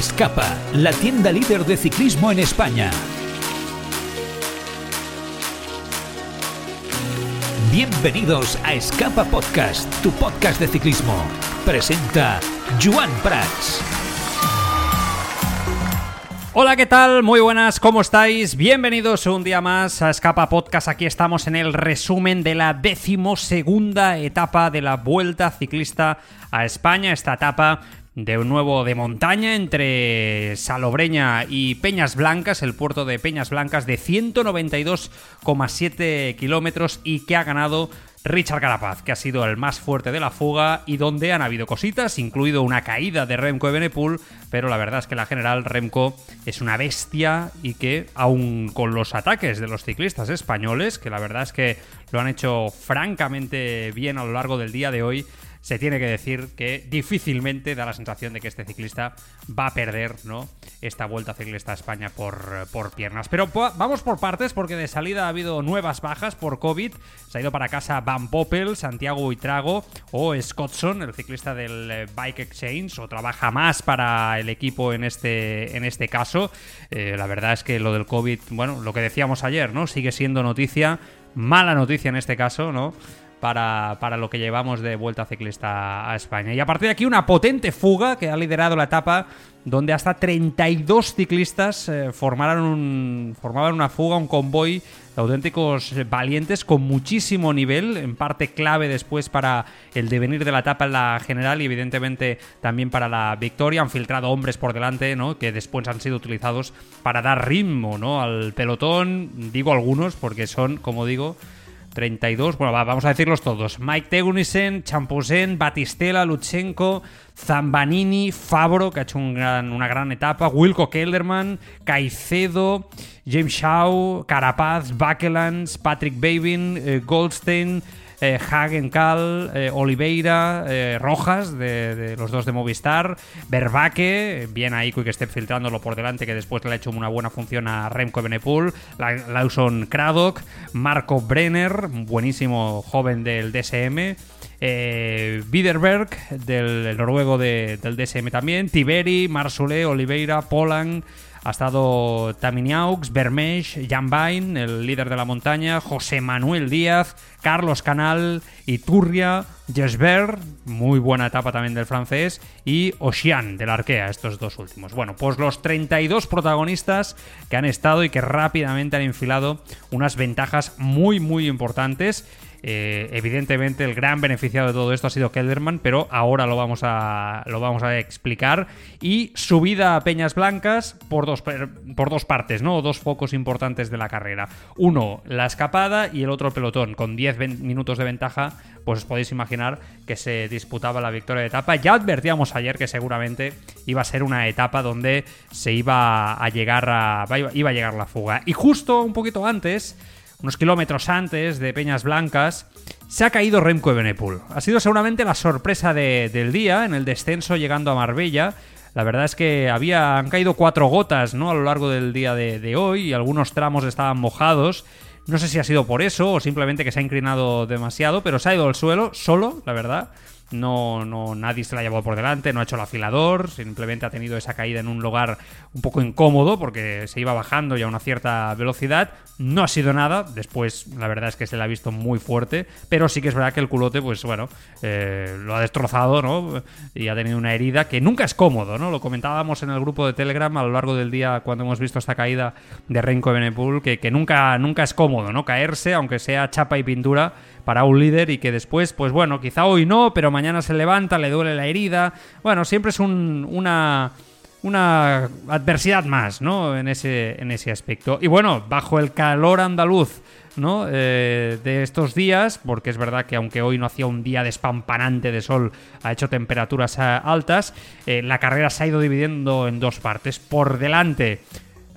Escapa, la tienda líder de ciclismo en España. Bienvenidos a Escapa Podcast, tu podcast de ciclismo. Presenta Joan Prats. Hola, ¿qué tal? Muy buenas, ¿cómo estáis? Bienvenidos un día más a Escapa Podcast. Aquí estamos en el resumen de la decimosegunda etapa de la Vuelta Ciclista a España. Esta etapa de nuevo de montaña entre Salobreña y Peñas Blancas, el puerto de Peñas Blancas, de 192,7 kilómetros y que ha ganado Richard Carapaz, que ha sido el más fuerte de la fuga y donde han habido cositas, incluido una caída de Remco de Benepul, pero la verdad es que la general Remco es una bestia y que, aun con los ataques de los ciclistas españoles, que la verdad es que lo han hecho francamente bien a lo largo del día de hoy, se tiene que decir que difícilmente da la sensación de que este ciclista va a perder ¿no? esta vuelta ciclista a España por, por piernas. Pero vamos por partes porque de salida ha habido nuevas bajas por COVID. Se ha ido para casa Van Poppel, Santiago Huitrago o Scottson, el ciclista del eh, Bike Exchange, o trabaja más para el equipo en este, en este caso. Eh, la verdad es que lo del COVID, bueno, lo que decíamos ayer, ¿no? Sigue siendo noticia, mala noticia en este caso, ¿no? Para, para, lo que llevamos de vuelta ciclista a España. Y a partir de aquí una potente fuga que ha liderado la etapa donde hasta 32 ciclistas eh, formaron, un, formaban una fuga, un convoy de auténticos valientes con muchísimo nivel, en parte clave después para el devenir de la etapa en la general y evidentemente también para la victoria. Han filtrado hombres por delante, ¿no? que después han sido utilizados para dar ritmo ¿no? al pelotón. Digo algunos porque son, como digo, 32, bueno, vamos a decirlos todos. Mike Tegunisen, Champosen, Batistela, Luchenko, Zambanini, Fabro, que ha hecho una gran etapa, Wilco Kelderman, Caicedo, James Shaw, Carapaz, Bakelans, Patrick Babin, eh, Goldstein, eh, Hagen Kahl, eh, Oliveira, eh, Rojas, de, los dos de Movistar, Verbaque, bien ahí que esté filtrándolo por delante, que después le ha hecho una buena función a Remco Benepul, Lawson Craddock, Marco Brenner, buenísimo joven del DSM, eh, Biderberg, del noruego del DSM también, Tiberi, Marsulé, Oliveira, Polan. Ha estado Taminiaux, Bermesh, Jan Bain, el líder de la montaña, José Manuel Díaz, Carlos Canal, Iturria, Jesper, muy buena etapa también del francés, y Ocean del Arkea, estos dos últimos. Bueno, pues los 32 protagonistas que han estado y que rápidamente han enfilado unas ventajas muy, muy importantes. Eh, evidentemente el gran beneficiado de todo esto ha sido Kelderman, pero ahora lo vamos a, lo vamos a explicar. Y subida a Peñas Blancas por dos, por dos partes, ¿no? Dos focos importantes de la carrera. Uno, la escapada y el otro pelotón. Con 10 minutos de ventaja, pues os podéis imaginar que se disputaba la victoria de etapa. Ya advertíamos ayer que seguramente iba a ser una etapa donde se iba a llegar a, iba a llegar la fuga. Y justo un poquito antes unos kilómetros antes de Peñas Blancas, se ha caído Remco Benepul. Ha sido seguramente la sorpresa del día en el descenso llegando a Marbella. La verdad es que había, han caído cuatro gotas ¿no? a lo largo del día de, de hoy y algunos tramos estaban mojados. No sé si ha sido por eso o simplemente que se ha inclinado demasiado, pero se ha ido al suelo solo, la verdad. No, no, nadie se la ha llevado por delante, no ha hecho el afilador, simplemente ha tenido esa caída en un lugar un poco incómodo porque se iba bajando ya a una cierta velocidad. No ha sido nada, después la verdad es que se le ha visto muy fuerte, pero sí que es verdad que el culote, pues bueno, eh, lo ha destrozado, ¿no? Y ha tenido una herida que nunca es cómodo, ¿no? Lo comentábamos en el grupo de Telegram a lo largo del día cuando hemos visto esta caída de Renko Benepul, que, que nunca, nunca es cómodo, ¿no? Caerse, aunque sea chapa y pintura para un líder y que después, pues bueno, quizá hoy no, pero mañana se levanta, le duele la herida. Bueno, siempre es una, una adversidad más, ¿no? En ese, en ese aspecto. Y bueno, bajo el calor andaluz ¿no? Eh, de estos días, porque es verdad que aunque hoy no hacía un día despampanante de sol, ha hecho temperaturas eh, altas, eh, la carrera se ha ido dividiendo en dos partes. Por delante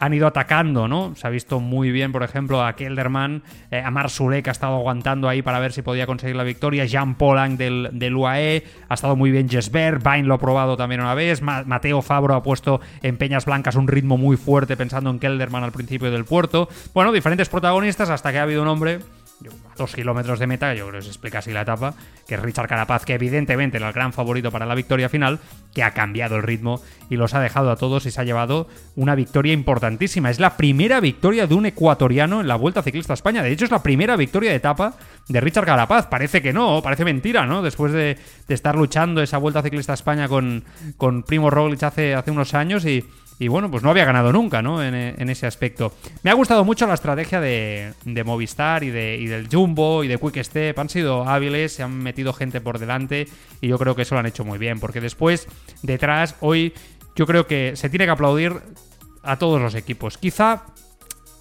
han ido atacando, ¿no? Se ha visto muy bien, por ejemplo, a Kelderman, eh, a Marsule, que ha estado aguantando ahí para ver si podía conseguir la victoria, Jean Polang del, UAE, ha estado muy bien Jesper, Vine lo ha probado también una vez, Mateo Fabro ha puesto en Peñas Blancas un ritmo muy fuerte pensando en Kelderman al principio del puerto. Bueno, diferentes protagonistas hasta que ha habido un hombre a dos kilómetros de meta, yo creo que se explica así la etapa, que es Richard Carapaz, que evidentemente era el gran favorito para la victoria final, que ha cambiado el ritmo y los ha dejado a todos y se ha llevado una victoria importantísima. Es la primera victoria de un ecuatoriano en la Vuelta Ciclista a España. De hecho, es la primera victoria de etapa de Richard Carapaz. Parece que no, parece mentira, ¿no? Después de, estar luchando esa Vuelta Ciclista a España con, con Primo Roglic hace, hace unos años y y bueno, pues no había ganado nunca, ¿no? En, ese aspecto. Me ha gustado mucho la estrategia de, Movistar y, de, del Jumbo y de Quick Step. Han sido hábiles, se han metido gente por delante y yo creo que eso lo han hecho muy bien. Porque después, detrás, hoy yo creo que se tiene que aplaudir a todos los equipos. Quizá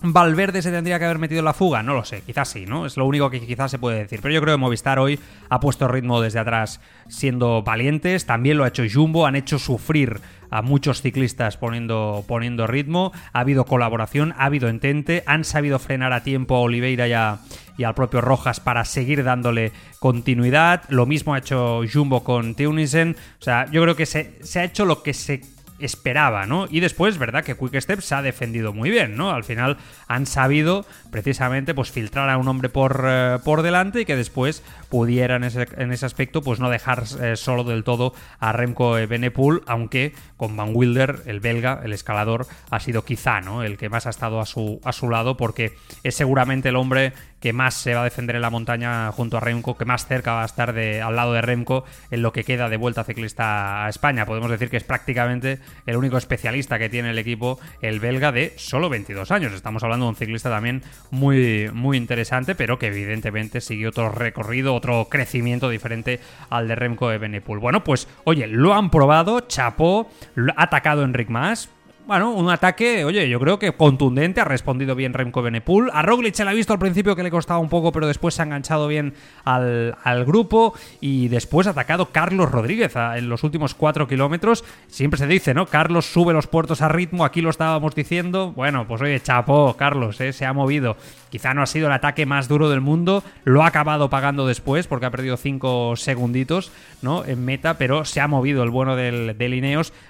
Valverde se tendría que haber metido en la fuga, no lo sé, quizás sí, ¿no? Es lo único que quizás se puede decir. Pero yo creo que Movistar hoy ha puesto ritmo desde atrás siendo valientes, también lo ha hecho Jumbo, han hecho sufrir a muchos ciclistas poniendo, poniendo ritmo, ha habido colaboración, ha habido entente, han sabido frenar a tiempo a Oliveira y, y al propio Rojas para seguir dándole continuidad, lo mismo ha hecho Jumbo con Teunissen, o sea, yo creo que se, se ha hecho lo que se esperaba, ¿no? Y después, verdad que Quick Step se ha defendido muy bien, ¿no? Al final han sabido precisamente pues filtrar a un hombre por, eh, por delante y que después pudiera en ese, en ese aspecto pues no dejar eh, solo del todo a Remco Benepool, aunque con Van Wilder, el belga, el escalador, ha sido quizá, ¿no? El que más ha estado a su, a su lado porque es seguramente el hombre que más se va a defender en la montaña junto a Remco, que más cerca va a estar de, al lado de Remco en lo que queda de vuelta ciclista a España. Podemos decir que es prácticamente el único especialista que tiene el equipo, el belga, de solo 22 años. Estamos hablando de un ciclista también muy, muy interesante, pero que evidentemente sigue otro recorrido, otro crecimiento diferente al de Remco de Benepul. Bueno, pues oye, lo han probado, chapó, ha atacado Enric Mas, bueno, un ataque, oye, yo creo que contundente, ha respondido bien Remco Benepul. A Roglic se le ha visto al principio que le costaba un poco, pero después se ha enganchado bien al, grupo y después ha atacado Carlos Rodríguez en los últimos cuatro kilómetros. Siempre se dice, ¿no? Carlos sube los puertos a ritmo, aquí lo estábamos diciendo. Bueno, pues oye, chapó, Carlos, ¿eh? se ha movido. Quizá no ha sido el ataque más duro del mundo, lo ha acabado pagando después porque ha perdido cinco segunditos, ¿no? En meta, pero se ha movido el bueno del, del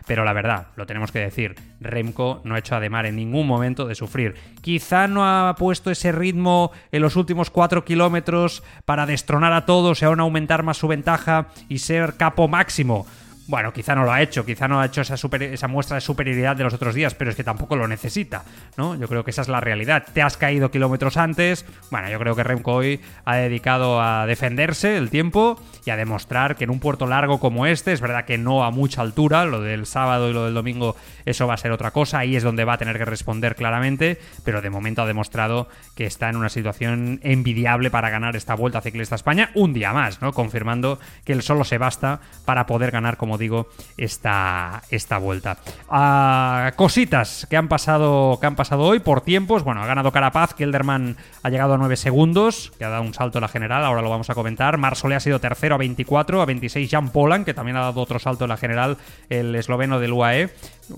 pero la verdad, lo tenemos que decir Remco no ha hecho Ademar en ningún momento de sufrir. Quizá no ha puesto ese ritmo en los últimos 4 kilómetros para destronar a todos y aún aumentar más su ventaja y ser capo máximo. Bueno, quizá no lo ha hecho, quizá no ha hecho esa, muestra de superioridad de los otros días, pero es que tampoco lo necesita, ¿no? Yo creo que esa es la realidad. Te has caído kilómetros antes. Bueno, yo creo que Remco hoy ha dedicado a defenderse el tiempo y a demostrar que en un puerto largo como este, es verdad que no a mucha altura, lo del sábado y lo del domingo, eso va a ser otra cosa, ahí es donde va a tener que responder claramente, pero de momento ha demostrado que está en una situación envidiable para ganar esta Vuelta Ciclista España un día más, ¿no? Confirmando que él solo se basta para poder ganar como digo, esta, esta vuelta. Ah, cositas que han, pasado, que han pasado hoy por tiempos. Bueno, ha ganado Carapaz, Kelderman ha llegado a 9 segundos, que ha dado un salto en la general, ahora lo vamos a comentar. Marsole ha sido tercero a 24, a 26 Jan Polan, que también ha dado otro salto en la general, el esloveno del UAE.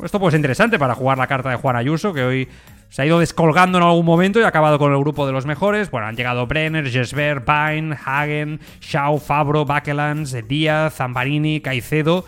Esto pues interesante para jugar la carta de Juan Ayuso, que hoy se ha ido descolgando en algún momento y ha acabado con el grupo de los mejores. Bueno, han llegado Brenner, Jesper, Pine, Hagen, Shaw, Fabro, Bakelans, Díaz, Zambarini, Caicedo,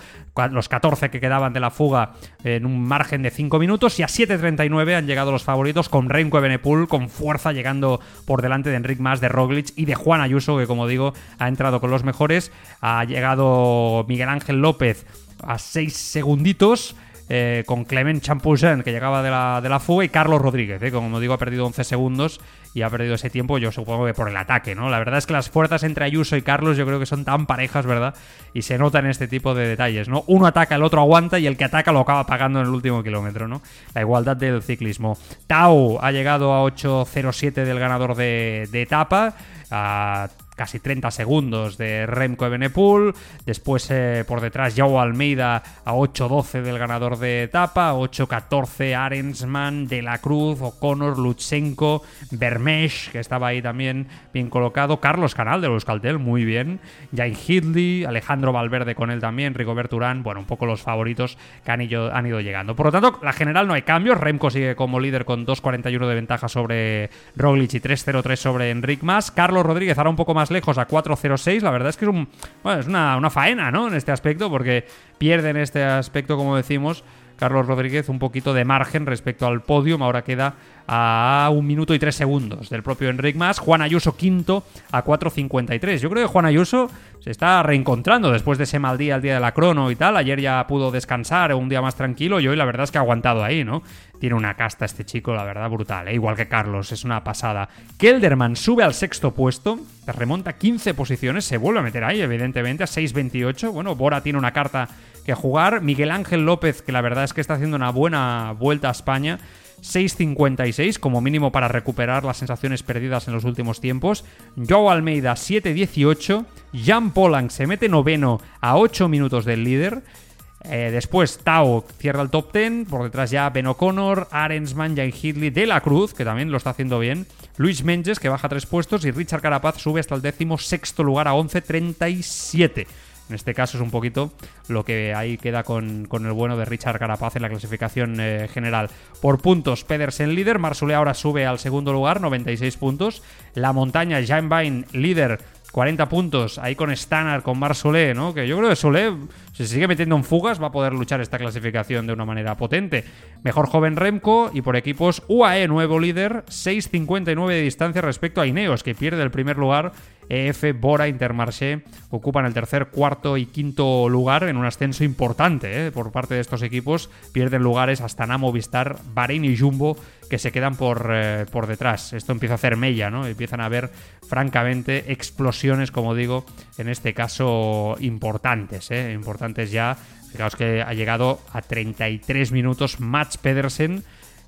los 14 que quedaban de la fuga en un margen de 5 minutos. Y a 7.39 han llegado los favoritos con Remco Benepul con fuerza llegando por delante de Enric Mas, de Roglic y de Juan Ayuso que como digo ha entrado con los mejores. Ha llegado Miguel Ángel López a 6 segunditos eh, con Clement Champousin, que llegaba de la, de la fuga, y Carlos Rodríguez, eh, como digo, ha perdido 11 segundos y ha perdido ese tiempo, yo supongo que por el ataque, ¿no? La verdad es que las fuerzas entre Ayuso y Carlos yo creo que son tan parejas, ¿verdad? Y se notan este tipo de detalles, ¿no? Uno ataca, el otro aguanta y el que ataca lo acaba pagando en el último kilómetro, ¿no? La igualdad del ciclismo. Tau ha llegado a 8.07 del ganador de, de etapa, a casi 30 segundos de Remco Evenepoel. Después eh, por detrás Joao Almeida a 8-12 del ganador de etapa. 8-14 Arensman, De la Cruz, O'Connor, Lutsenko, Bermesh, que estaba ahí también bien colocado. Carlos Canal de los Caltel, muy bien. Jai Hidley, Alejandro Valverde con él también. Rigoberto Urán, bueno, un poco los favoritos que han ido, han ido llegando. Por lo tanto, la general no hay cambios. Remco sigue como líder con 2.41 de ventaja sobre Roglic y 3.03 sobre Enric Mas. Carlos Rodríguez ahora un poco más lejos a 4.06. La verdad es que es, un, es una, una faena, ¿no? En este aspecto, porque pierden este aspecto, como decimos. Carlos Rodríguez un poquito de margen respecto al podium. Ahora queda a un minuto y tres segundos del propio Enric Mas. Juan Ayuso quinto a 4.53. Yo creo que Juan Ayuso se está reencontrando después de ese mal día, el día de la crono y tal. Ayer ya pudo descansar, un día más tranquilo y hoy la verdad es que ha aguantado ahí, ¿no? Tiene una casta este chico, la verdad, brutal, ¿eh? igual que Carlos, es una pasada. Kelderman sube al sexto puesto, remonta 15 posiciones, se vuelve a meter ahí, evidentemente, a 6.28. Bueno, Bora tiene una carta que jugar. Miguel Ángel López, que la verdad es que está haciendo una buena vuelta a España. 6.56 como mínimo para recuperar las sensaciones perdidas en los últimos tiempos. Joao Almeida 7.18. Jan Polang se mete noveno a 8 minutos del líder. Eh, después Tao cierra el top 10. Por detrás ya Ben O'Connor, Arensman, Jay Hidley, De la Cruz, que también lo está haciendo bien. Luis Menges, que baja tres puestos. Y Richard Carapaz sube hasta el décimo sexto lugar a 11.37. En este caso es un poquito lo que ahí queda con, el bueno de Richard Carapaz en la clasificación eh, general. Por puntos, Pedersen líder, Marsulé ahora sube al segundo lugar, 96 puntos. La montaña, Jan Bain líder, 40 puntos, ahí con Stannard, con Mar Solé, ¿no? Que yo creo que Solé, si se sigue metiendo en fugas, va a poder luchar esta clasificación de una manera potente. Mejor joven Remco y por equipos UAE, nuevo líder, 6.59 de distancia respecto a Ineos, que pierde el primer lugar EF, Bora, Intermarché ocupan el tercer, cuarto y quinto lugar en un ascenso importante ¿eh? por parte de estos equipos. Pierden lugares hasta Namo, Vistar, Bahrein y Jumbo que se quedan por, eh, por detrás. Esto empieza a hacer mella, ¿no? Empiezan a haber, francamente, explosiones, como digo, en este caso importantes, ¿eh? importantes ya. Fijaos que ha llegado a 33 minutos Mats Pedersen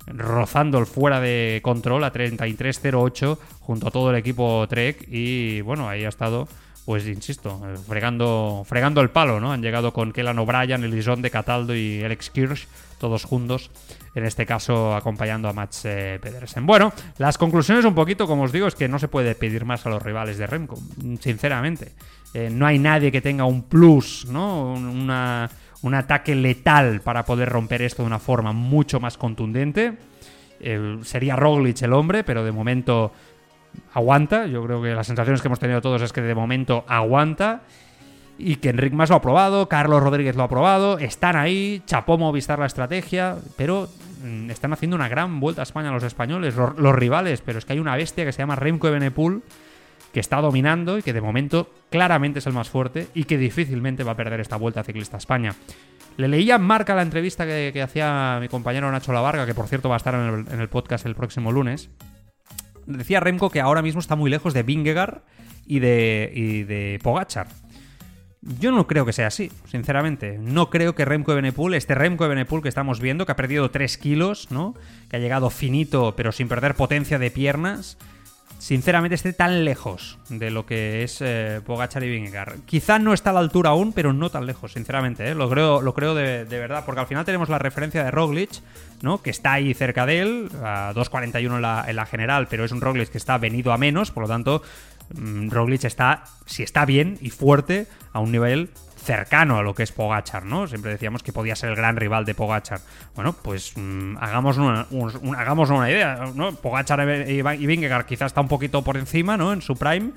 rozando el fuera de control a 33-08 junto a todo el equipo Trek y bueno, ahí ha estado pues insisto, fregando, fregando el palo, ¿no? Han llegado con Kellan O'Brien, de Cataldo y Alex Kirsch, todos juntos, en este caso acompañando a Mats eh, Pedersen. Bueno, las conclusiones un poquito, como os digo, es que no se puede pedir más a los rivales de Remco, sinceramente. Eh, no hay nadie que tenga un plus, ¿no? Una un ataque letal para poder romper esto de una forma mucho más contundente. sería Roglic el hombre, pero de momento aguanta. Yo creo que las sensaciones que hemos tenido todos es que de momento aguanta. Y que Enric Mas lo ha probado, Carlos Rodríguez lo ha probado, están ahí, chapó Movistar la estrategia, pero mm, están haciendo una gran vuelta a España los españoles, los, rivales, pero es que hay una bestia que se llama Remco Evenepoel que está dominando y que de momento claramente es el más fuerte y que difícilmente va a perder esta vuelta ciclista a España. Le leía en marca la entrevista que, hacía mi compañero Nacho Lavarga, que por cierto va a estar en el, podcast el próximo lunes. Decía Remco que ahora mismo está muy lejos de Vingegaard y de, y de Pogachar. Yo no creo que sea así, sinceramente. No creo que Remco Evenepoel, este Remco Evenepoel que estamos viendo, que ha perdido 3 kilos, ¿no? Que ha llegado finito pero sin perder potencia de piernas, sinceramente esté tan lejos de lo que es eh, Pogachar y. Quizá no está a la altura aún, pero no tan lejos, sinceramente. ¿eh? Lo creo, lo creo de, verdad, porque al final tenemos la referencia de Roglic, ¿no? que está ahí cerca de él, a 2.41 en la, en la general, pero es un Roglic que está venido a menos, por lo tanto, mm, Roglic está, si está bien y fuerte, a un nivel cercano a lo que es Pogachar, ¿no? Siempre decíamos que podía ser el gran rival de Pogachar. Bueno, pues mm, hagamos, una, hagamos una idea, ¿no? Pogachar y, Vingegaard quizás está un poquito por encima, ¿no? En su prime,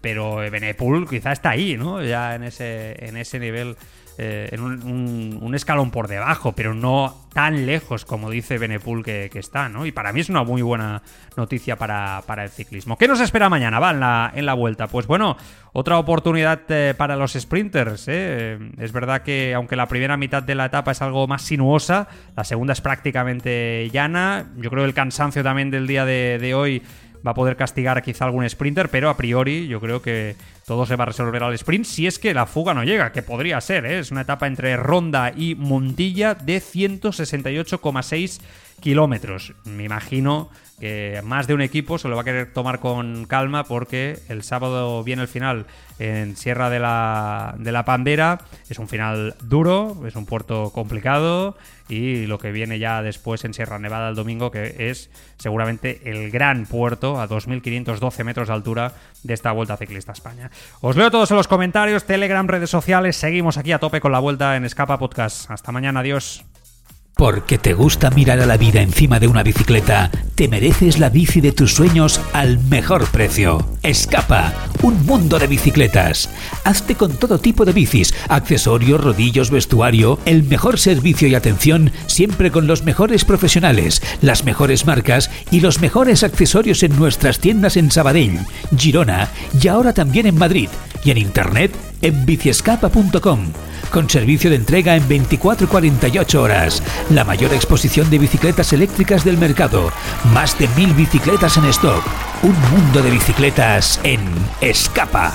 pero Benepul quizá está ahí, ¿no? Ya en ese, en ese nivel eh, en un, escalón por debajo, pero no tan lejos como dice Benepul que, está, ¿no? Y para mí es una muy buena noticia para, el ciclismo. ¿Qué nos espera mañana, va, en la, en la vuelta? Pues bueno, otra oportunidad eh, para los sprinters, ¿eh? Es verdad que aunque la primera mitad de la etapa es algo más sinuosa, la segunda es prácticamente llana. Yo creo que el cansancio también del día de hoy va a poder castigar quizá algún sprinter, pero a priori yo creo que todo se va a resolver al sprint si es que la fuga no llega, que podría ser, ¿eh? es una etapa entre Ronda y Montilla de 168,6 kilómetros. Me imagino que más de un equipo se lo va a querer tomar con calma porque el sábado viene el final en Sierra de la, de la Pambera. Es un final duro, es un puerto complicado y lo que viene ya después en Sierra Nevada el domingo, que es seguramente el gran puerto a 2.512 metros de altura de esta Vuelta Ciclista España. Os leo todos en los comentarios, Telegram, redes sociales, seguimos aquí a tope con la Vuelta en Escapa Podcast. Hasta mañana, adiós. Porque te gusta mirar a la vida encima de una bicicleta, te mereces la bici de tus sueños al mejor precio. Escapa, un mundo de bicicletas. Hazte con todo tipo de bicis, accesorios, rodillos, vestuario, el mejor servicio y atención, siempre con los mejores profesionales, las mejores marcas y los mejores accesorios en nuestras tiendas en Sabadell, Girona y ahora también en Madrid y en internet en biciescapa.com con servicio de entrega en 24 y 48 horas. La mayor exposición de bicicletas eléctricas del mercado. Más de mil bicicletas en stock. Un mundo de bicicletas en Escapa.